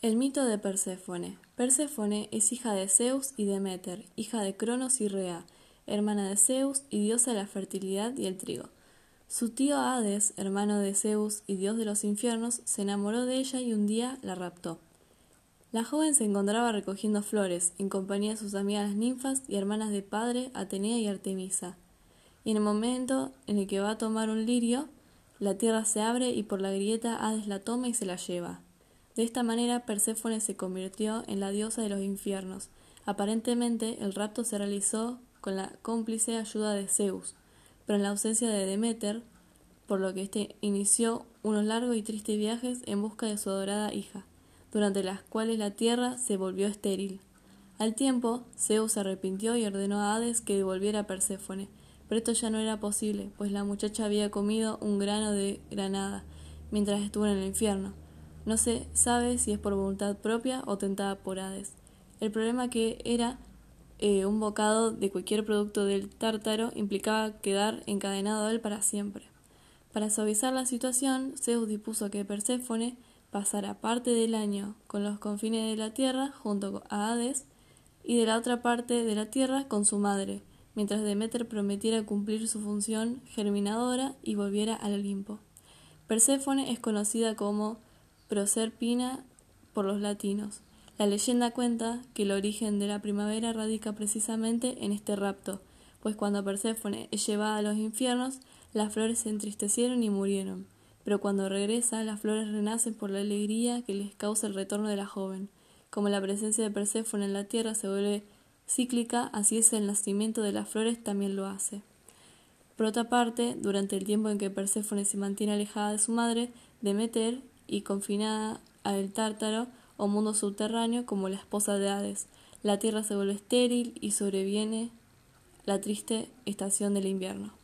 El mito de Perséfone. Perséfone es hija de Zeus y Demeter, hija de Cronos y Rea, hermana de Zeus y diosa de la fertilidad y el trigo. Su tío Hades, hermano de Zeus y dios de los infiernos, se enamoró de ella y un día la raptó. La joven se encontraba recogiendo flores, en compañía de sus amigas ninfas y hermanas de padre, Atenea y Artemisa. Y en el momento en el que va a tomar un lirio, la tierra se abre y por la grieta Hades la toma y se la lleva. De esta manera Perséfone se convirtió en la diosa de los infiernos. Aparentemente el rapto se realizó con la cómplice ayuda de Zeus, pero en la ausencia de Demeter, por lo que éste inició unos largos y tristes viajes en busca de su adorada hija, durante las cuales la tierra se volvió estéril. Al tiempo, Zeus se arrepintió y ordenó a Hades que devolviera a Perséfone, pero esto ya no era posible, pues la muchacha había comido un grano de granada mientras estuvo en el infierno. No se sabe si es por voluntad propia o tentada por Hades. El problema que era eh, un bocado de cualquier producto del tártaro implicaba quedar encadenado a él para siempre. Para suavizar la situación, Zeus dispuso que Perséfone pasara parte del año con los confines de la tierra junto a Hades y de la otra parte de la tierra con su madre, mientras Demeter prometiera cumplir su función germinadora y volviera al Olimpo. Perséfone es conocida como Proserpina por los latinos. La leyenda cuenta que el origen de la primavera radica precisamente en este rapto, pues cuando Perséfone es llevada a los infiernos, las flores se entristecieron y murieron, pero cuando regresa, las flores renacen por la alegría que les causa el retorno de la joven. Como la presencia de Perséfone en la tierra se vuelve cíclica, así es el nacimiento de las flores también lo hace. Por otra parte, durante el tiempo en que Perséfone se mantiene alejada de su madre, Demeter y confinada al Tártaro o mundo subterráneo como la esposa de Hades. La tierra se vuelve estéril y sobreviene la triste estación del invierno.